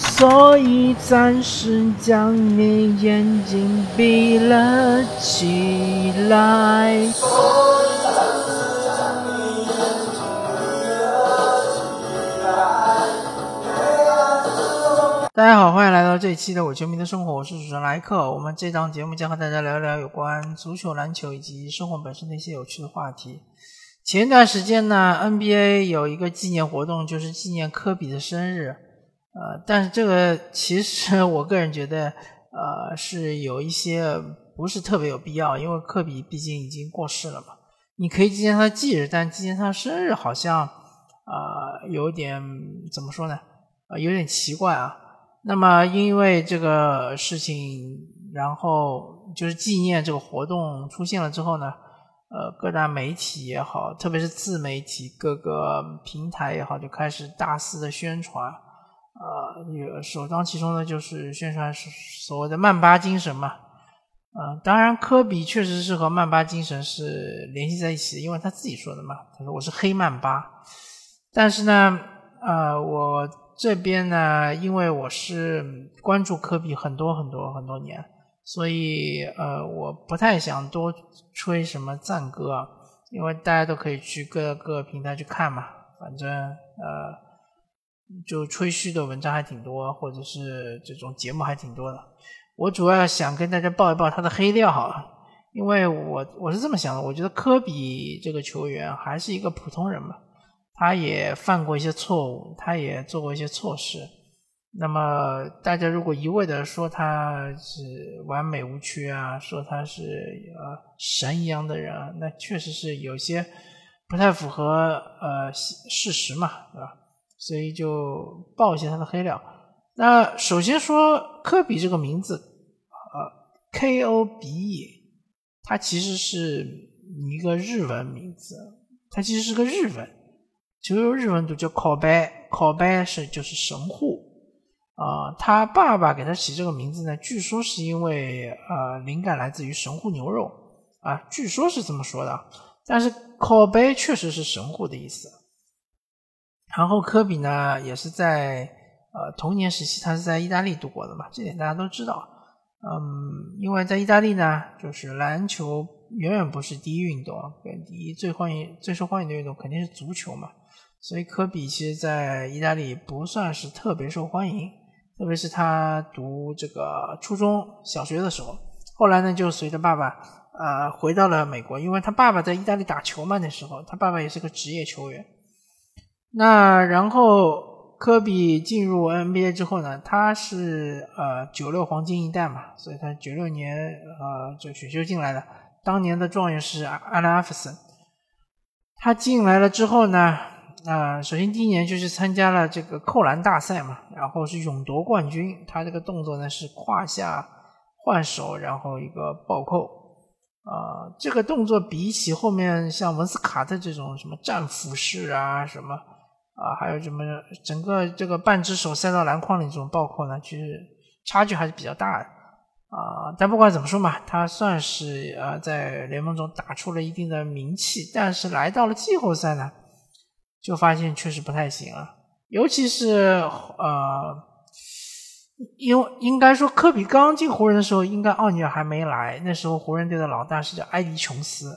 所以暂时将你眼睛闭了起来。大家好，欢迎来到这一期的伪球迷的生活，我是主持人莱克。我们这档节目将和大家聊聊有关足球、篮球以及生活本身的一些有趣的话题。前一段时间呢，NBA 有一个纪念活动，就是纪念科比的生日。呃，但是这个其实我个人觉得，呃，是有一些不是特别有必要，因为科比毕竟已经过世了嘛。你可以纪念他的忌日，但纪念他的生日好像，呃，有点怎么说呢？呃，有点奇怪啊。那么，因为这个事情，然后就是纪念这个活动出现了之后呢，呃，各大媒体也好，特别是自媒体各个平台也好，就开始大肆的宣传，呃，首当其冲的就是宣传所谓的曼巴精神嘛，嗯，当然科比确实是和曼巴精神是联系在一起的，因为他自己说的嘛，他说我是黑曼巴，但是呢，呃，我。这边呢，因为我是关注科比很多很多很多年，所以呃，我不太想多吹什么赞歌，因为大家都可以去各个平台去看嘛。反正呃，就吹嘘的文章还挺多，或者是这种节目还挺多的。我主要想跟大家报一报他的黑料哈，因为我我是这么想的，我觉得科比这个球员还是一个普通人嘛。他也犯过一些错误，他也做过一些错事。那么大家如果一味的说他是完美无缺啊，说他是呃神一样的人，那确实是有些不太符合呃事实嘛，对吧？所以就爆一些他的黑料。那首先说科比这个名字，呃，K O B E，它其实是一个日文名字，它其实是个日文。就用日文读叫考白，考白是就是神户啊。他爸爸给他起这个名字呢，据说是因为呃灵感来自于神户牛肉啊，据说是这么说的。但是考白确实是神户的意思。然后科比呢，也是在呃童年时期，他是在意大利度过的嘛，这点大家都知道。嗯，因为在意大利呢，就是篮球远远不是第一运动，跟第一最欢迎、最受欢迎的运动肯定是足球嘛。所以科比其实，在意大利不算是特别受欢迎，特别是他读这个初中小学的时候。后来呢，就随着爸爸，呃，回到了美国，因为他爸爸在意大利打球嘛。那时候他爸爸也是个职业球员。那然后科比进入 NBA 之后呢，他是呃九六黄金一代嘛，所以他九六年呃就选秀进来的。当年的状元是阿伦·艾弗森。他进来了之后呢？啊首先第一年就是参加了这个扣篮大赛嘛，然后是勇夺冠军。他这个动作呢是胯下换手，然后一个暴扣。啊，这个动作比起后面像文斯卡特这种什么战斧式啊，什么啊，还有什么整个这个半只手塞到篮筐里这种暴扣呢，其实差距还是比较大的。啊，但不管怎么说嘛，他算是呃在联盟中打出了一定的名气。但是来到了季后赛呢？就发现确实不太行了，尤其是呃，因为应该说科比刚进湖人的时候，应该奥尼尔还没来，那时候湖人队的老大是叫埃迪琼斯，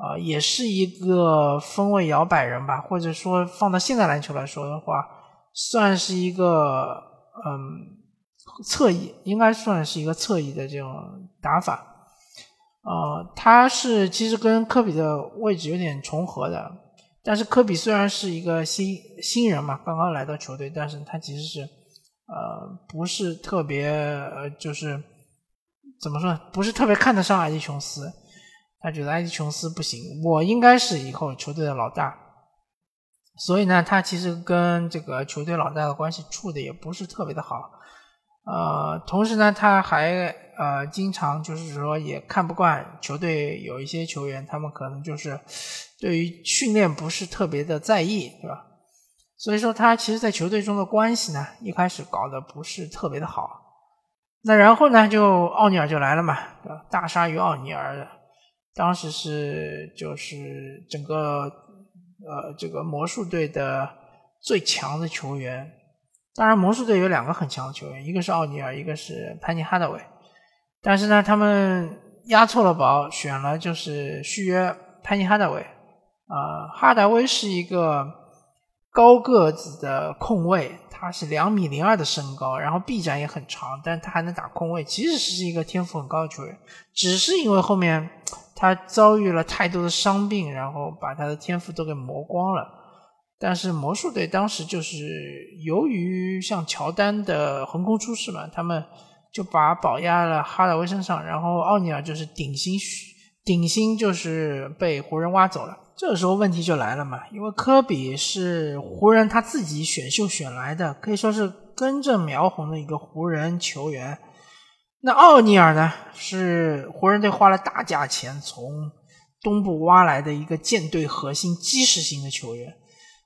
啊，也是一个锋位摇摆人吧，或者说放到现在篮球来说的话，算是一个嗯侧翼，应该算是一个侧翼的这种打法，呃，他是其实跟科比的位置有点重合的。但是科比虽然是一个新新人嘛，刚刚来到球队，但是他其实是，呃，不是特别，呃，就是怎么说，不是特别看得上埃迪琼斯，他觉得埃迪琼斯不行，我应该是以后球队的老大，所以呢，他其实跟这个球队老大的关系处的也不是特别的好，呃，同时呢，他还呃经常就是说也看不惯球队有一些球员，他们可能就是。对于训练不是特别的在意，对吧？所以说他其实，在球队中的关系呢，一开始搞得不是特别的好。那然后呢，就奥尼尔就来了嘛，大鲨鱼奥尼尔，当时是就是整个呃这个魔术队的最强的球员当然，魔术队有两个很强的球员，一个是奥尼尔，一个是潘尼哈达威。但是呢，他们押错了宝，选了就是续约潘尼哈达威。啊，哈达威是一个高个子的控卫，他是两米零二的身高，然后臂展也很长，但他还能打控卫，其实是一个天赋很高的球员，只是因为后面他遭遇了太多的伤病，然后把他的天赋都给磨光了。但是魔术队当时就是由于像乔丹的横空出世嘛，他们就把宝压了哈达威身上，然后奥尼尔就是顶薪续，顶薪就是被湖人挖走了。这时候问题就来了嘛，因为科比是湖人他自己选秀选来的，可以说是根正苗红的一个湖人球员。那奥尼尔呢，是湖人队花了大价钱从东部挖来的一个舰队核心基石型的球员。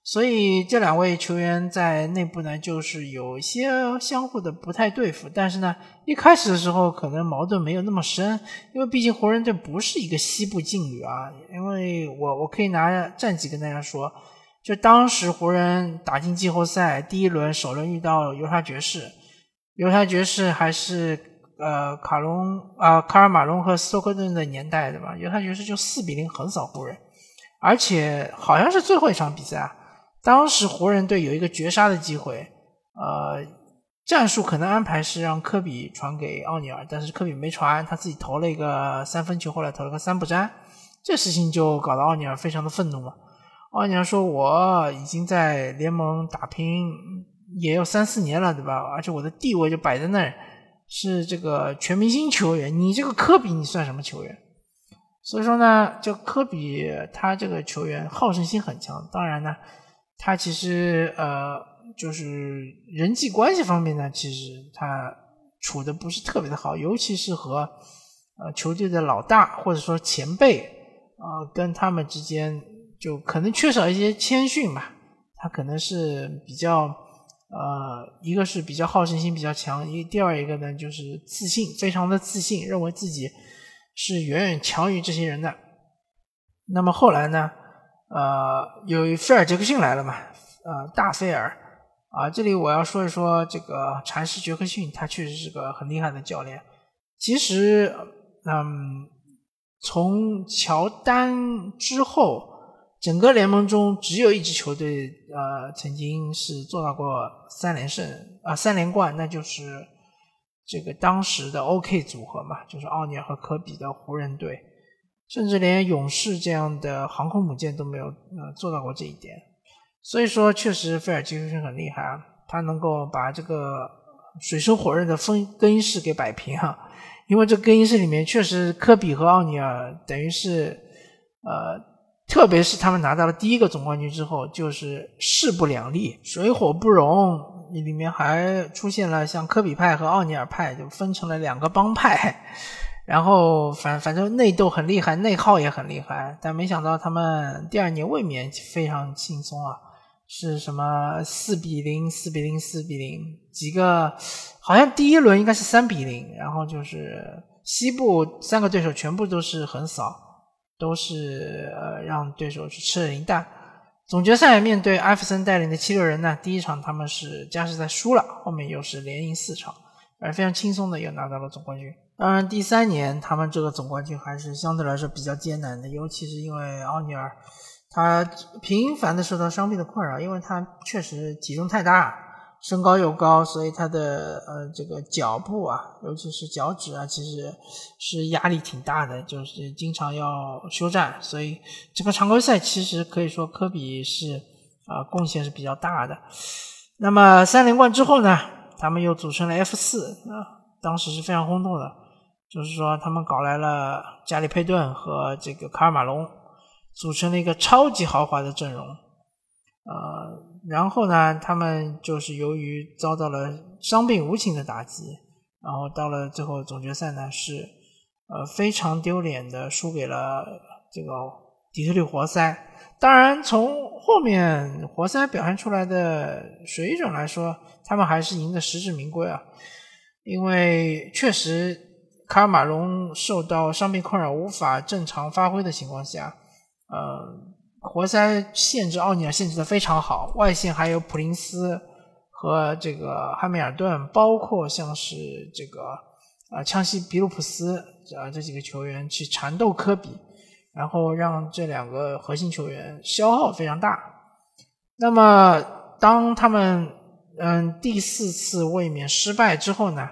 所以这两位球员在内部呢，就是有些相互的不太对付。但是呢，一开始的时候可能矛盾没有那么深，因为毕竟湖人队不是一个西部劲旅啊。因为我我可以拿战绩跟大家说，就当时湖人打进季后赛第一轮首轮遇到犹他爵士，犹他爵士还是呃卡隆啊卡尔马龙和斯托克顿的年代对吧？犹他爵士就四比零横扫湖人，而且好像是最后一场比赛啊。当时湖人队有一个绝杀的机会，呃，战术可能安排是让科比传给奥尼尔，但是科比没传，他自己投了一个三分球，后来投了个三不沾，这事情就搞得奥尼尔非常的愤怒嘛。奥尼尔说：“我已经在联盟打拼也有三四年了，对吧？而且我的地位就摆在那儿，是这个全明星球员，你这个科比你算什么球员？所以说呢，就科比他这个球员好胜心很强，当然呢。”他其实呃，就是人际关系方面呢，其实他处的不是特别的好，尤其是和呃球队的老大或者说前辈啊，跟他们之间就可能缺少一些谦逊吧。他可能是比较呃，一个是比较好胜心比较强，一第二一个呢就是自信，非常的自信，认为自己是远远强于这些人的。那么后来呢？呃，有菲尔杰克逊来了嘛？呃，大菲尔啊，这里我要说一说这个禅师杰克逊，他确实是个很厉害的教练。其实，嗯，从乔丹之后，整个联盟中只有一支球队呃曾经是做到过三连胜啊三连冠，那就是这个当时的 OK 组合嘛，就是奥尼尔和科比的湖人队。甚至连勇士这样的航空母舰都没有呃做到过这一点，所以说确实菲尔杰克逊很厉害啊，他能够把这个水深火热的分更衣室给摆平啊，因为这更衣室里面确实科比和奥尼尔等于是呃，特别是他们拿到了第一个总冠军之后，就是势不两立，水火不容，里面还出现了像科比派和奥尼尔派，就分成了两个帮派。然后反反正内斗很厉害，内耗也很厉害，但没想到他们第二年卫冕非常轻松啊，是什么四比零、四比零、四比零，几个好像第一轮应该是三比零，然后就是西部三个对手全部都是横扫，都是呃让对手去吃了零蛋。总决赛面对艾弗森带领的七六人呢，第一场他们是加时赛输了，后面又是连赢四场，而非常轻松的又拿到了总冠军。当然，第三年他们这个总冠军还是相对来说比较艰难的，尤其是因为奥尼尔，他频繁的受到伤病的困扰，因为他确实体重太大，身高又高，所以他的呃这个脚部啊，尤其是脚趾啊，其实是压力挺大的，就是经常要休战，所以这个常规赛其实可以说科比是啊贡献是比较大的。那么三连冠之后呢，他们又组成了 F 四啊，当时是非常轰动的。就是说，他们搞来了加里佩顿和这个卡尔马龙，组成了一个超级豪华的阵容。呃，然后呢，他们就是由于遭到了伤病无情的打击，然后到了最后总决赛呢，是呃非常丢脸的输给了这个底特律活塞。当然，从后面活塞表现出来的水准来说，他们还是赢得实至名归啊，因为确实。卡尔马龙受到伤病困扰，无法正常发挥的情况下，呃，活塞限制奥尼尔限制的非常好，外线还有普林斯和这个汉密尔顿，包括像是这个啊枪西比鲁普斯啊这几个球员去缠斗科比，然后让这两个核心球员消耗非常大。那么当他们嗯第四次卫冕失败之后呢，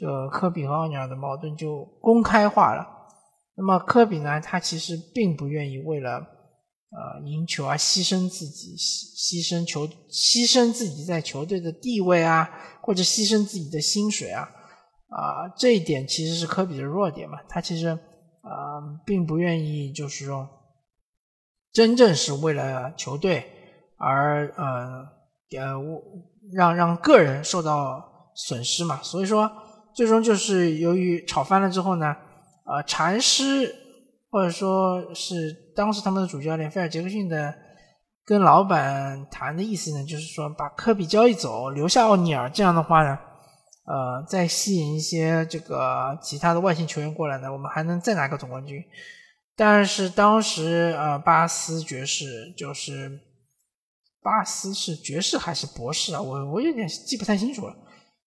就科比和奥尼尔的矛盾就公开化了。那么科比呢，他其实并不愿意为了。呃，赢球而牺牲自己，牺牺牲球，牺牲自己在球队的地位啊，或者牺牲自己的薪水啊，啊，这一点其实是科比的弱点嘛。他其实啊，并不愿意，就是说，真正是为了球队而呃呃，让让个人受到损失嘛。所以说，最终就是由于吵翻了之后呢，呃，禅师。或者说是当时他们的主教练菲尔杰克逊的跟老板谈的意思呢，就是说把科比交易走，留下奥尼尔，这样的话呢，呃，再吸引一些这个其他的外星球员过来呢，我们还能再拿个总冠军。但是当时呃，巴斯爵士就是巴斯是爵士还是博士啊？我我有点记不太清楚了。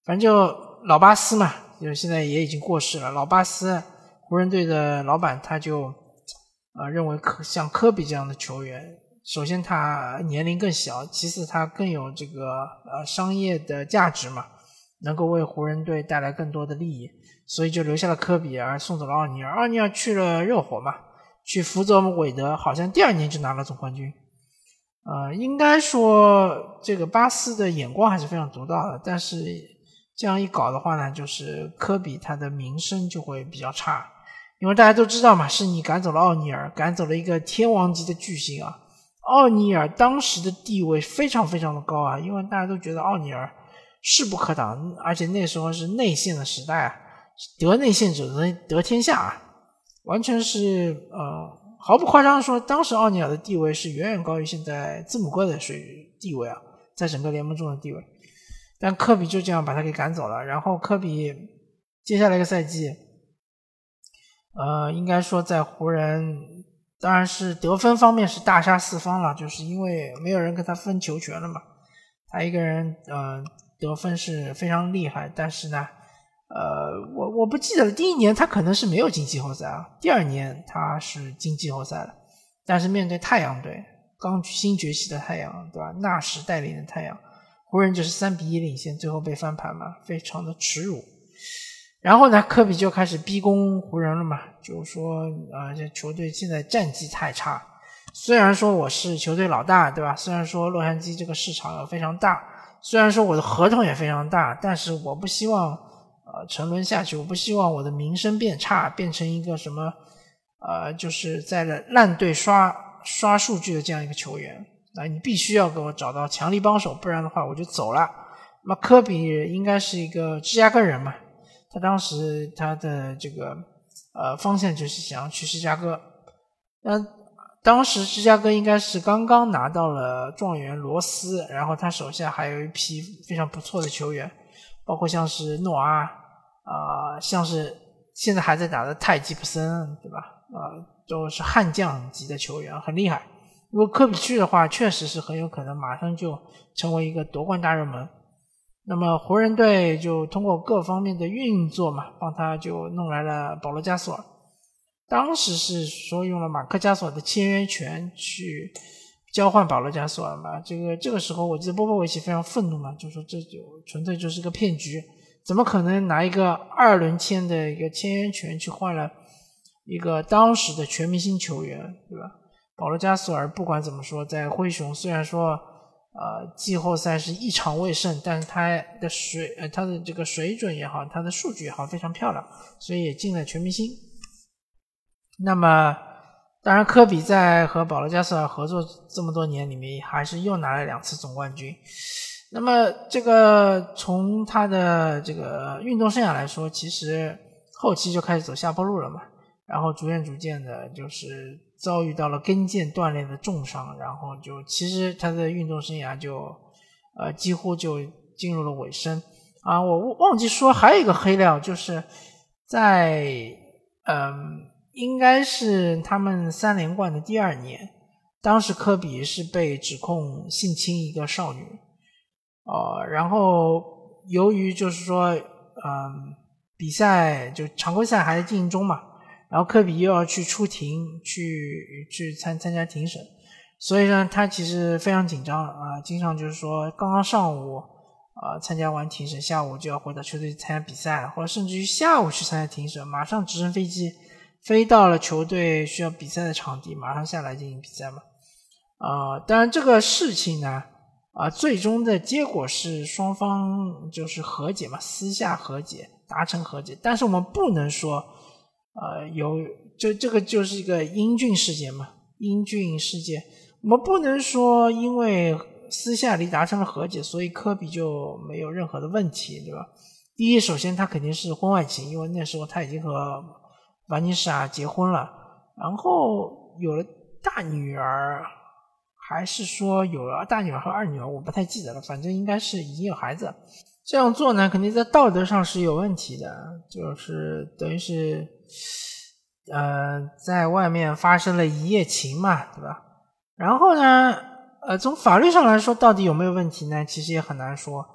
反正就老巴斯嘛，就是现在也已经过世了。老巴斯。湖人队的老板他就啊认为科像科比这样的球员，首先他年龄更小，其次他更有这个呃商业的价值嘛，能够为湖人队带来更多的利益，所以就留下了科比，而送走了奥尼尔。奥尼尔去了热火嘛，去辅佐韦德，好像第二年就拿了总冠军。呃，应该说这个巴斯的眼光还是非常独到的，但是这样一搞的话呢，就是科比他的名声就会比较差。因为大家都知道嘛，是你赶走了奥尼尔，赶走了一个天王级的巨星啊！奥尼尔当时的地位非常非常的高啊，因为大家都觉得奥尼尔势不可挡，而且那时候是内线的时代啊，得内线者得得天下啊，完全是呃毫不夸张的说，当时奥尼尔的地位是远远高于现在字母哥的水地位啊，在整个联盟中的地位。但科比就这样把他给赶走了，然后科比接下来一个赛季。呃，应该说在湖人，当然是得分方面是大杀四方了，就是因为没有人跟他分球权了嘛。他一个人呃得分是非常厉害，但是呢，呃，我我不记得了，第一年他可能是没有进季后赛啊，第二年他是进季后赛了，但是面对太阳队，刚新崛起的太阳，对吧？纳什带领的太阳，湖人就是三比一领先，最后被翻盘嘛，非常的耻辱。然后呢，科比就开始逼宫湖人了嘛，就说啊，这球队现在战绩太差。虽然说我是球队老大，对吧？虽然说洛杉矶这个市场非常大，虽然说我的合同也非常大，但是我不希望呃沉沦下去，我不希望我的名声变差，变成一个什么呃，就是在烂队刷刷数据的这样一个球员。那你必须要给我找到强力帮手，不然的话我就走了。那么科比应该是一个芝加哥人嘛。他当时他的这个呃方向就是想要去芝加哥，那当时芝加哥应该是刚刚拿到了状元罗斯，然后他手下还有一批非常不错的球员，包括像是诺阿啊，像是现在还在打的泰吉普森，对吧？啊，都是悍将级的球员，很厉害。如果科比去的话，确实是很有可能马上就成为一个夺冠大热门。那么湖人队就通过各方面的运作嘛，帮他就弄来了保罗加索尔。当时是说用了马克加索尔的签约权去交换保罗加索尔嘛。这个这个时候我记得波波维奇非常愤怒嘛，就说这就纯粹就是个骗局，怎么可能拿一个二轮签的一个签约权去换了一个当时的全明星球员，对吧？保罗加索尔不管怎么说，在灰熊虽然说。呃，季后赛是一场未胜，但是他的水呃，他的这个水准也好，他的数据也好，非常漂亮，所以也进了全明星。那么，当然科比在和保罗加索尔合作这么多年里面，还是又拿了两次总冠军。那么，这个从他的这个运动生涯来说，其实后期就开始走下坡路了嘛，然后逐渐逐渐的，就是。遭遇到了跟腱断裂的重伤，然后就其实他的运动生涯就呃几乎就进入了尾声啊。我忘记说还有一个黑料，就是在嗯应该是他们三连冠的第二年，当时科比是被指控性侵一个少女，呃，然后由于就是说，嗯，比赛就常规赛还在进行中嘛，然后科比又要去出庭去去参参加庭审，所以呢，他其实非常紧张啊，经常就是说刚刚上午啊参加完庭审，下午就要回到球队参加比赛，或者甚至于下午去参加庭审，马上直升飞机飞到了球队需要比赛的场地，马上下来进行比赛嘛。啊，当然这个事情呢，啊，最终的结果是双方就是和解嘛，私下和解，达成和解。但是我们不能说，呃，有就这个就是一个英俊事件嘛，英俊事件，我们不能说因为私下里达成了和解，所以科比就没有任何的问题，对吧？第一，首先他肯定是婚外情，因为那时候他已经和瓦妮莎结婚了，然后有了大女儿。还是说有了大女儿和二女儿，我不太记得了，反正应该是已经有孩子。这样做呢，肯定在道德上是有问题的，就是等于是，呃，在外面发生了一夜情嘛，对吧？然后呢，呃，从法律上来说，到底有没有问题呢？其实也很难说，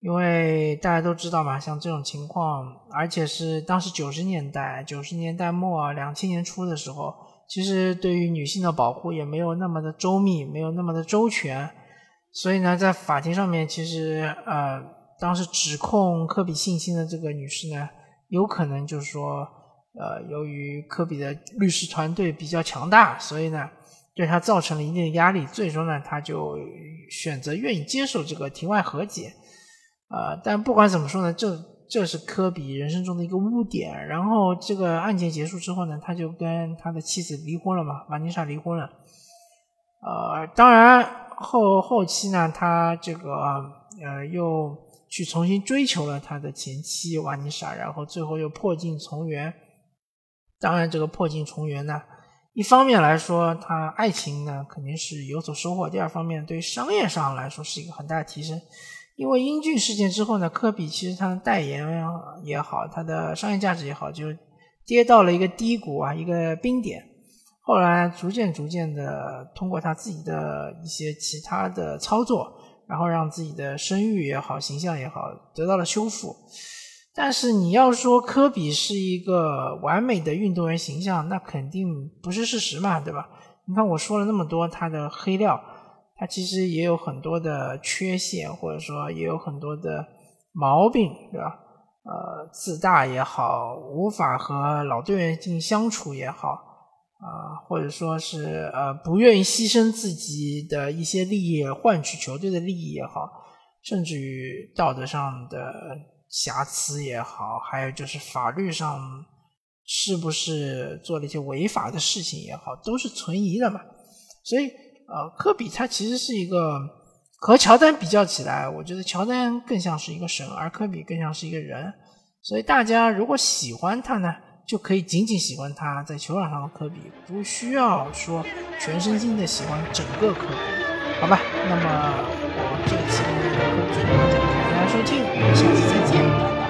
因为大家都知道嘛，像这种情况，而且是当时九十年代、九十年代末、两千年初的时候。其实对于女性的保护也没有那么的周密，没有那么的周全，所以呢，在法庭上面，其实呃，当时指控科比性侵的这个女士呢，有可能就是说，呃，由于科比的律师团队比较强大，所以呢，对他造成了一定的压力，最终呢，他就选择愿意接受这个庭外和解，呃，但不管怎么说呢，这。这是科比人生中的一个污点。然后这个案件结束之后呢，他就跟他的妻子离婚了嘛，瓦妮莎离婚了。呃，当然后后期呢，他这个呃又去重新追求了他的前妻瓦妮莎，然后最后又破镜重圆。当然，这个破镜重圆呢，一方面来说，他爱情呢肯定是有所收获；第二方面，对于商业上来说是一个很大的提升。因为英俊事件之后呢，科比其实他的代言也好，他的商业价值也好，就跌到了一个低谷啊，一个冰点。后来逐渐逐渐的通过他自己的一些其他的操作，然后让自己的声誉也好，形象也好得到了修复。但是你要说科比是一个完美的运动员形象，那肯定不是事实嘛，对吧？你看我说了那么多他的黑料。他其实也有很多的缺陷，或者说也有很多的毛病，对吧？呃，自大也好，无法和老队员进行相处也好，啊，或者说是呃不愿意牺牲自己的一些利益换取球队的利益也好，甚至于道德上的瑕疵也好，还有就是法律上是不是做了一些违法的事情也好，都是存疑的嘛，所以。呃，科比他其实是一个和乔丹比较起来，我觉得乔丹更像是一个神，而科比更像是一个人。所以大家如果喜欢他呢，就可以仅仅喜欢他在球场上的科比，不需要说全身心的喜欢整个科比，好吧？那么我这期的科比就到这，收听，我们下期再见。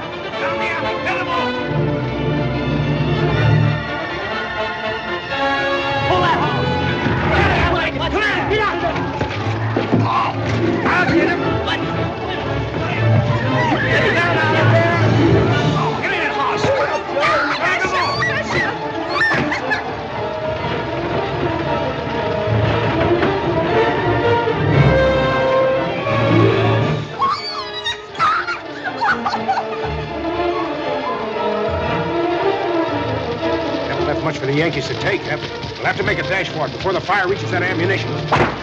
Yankees to take, We'll have to make a dash for it before the fire reaches that ammunition.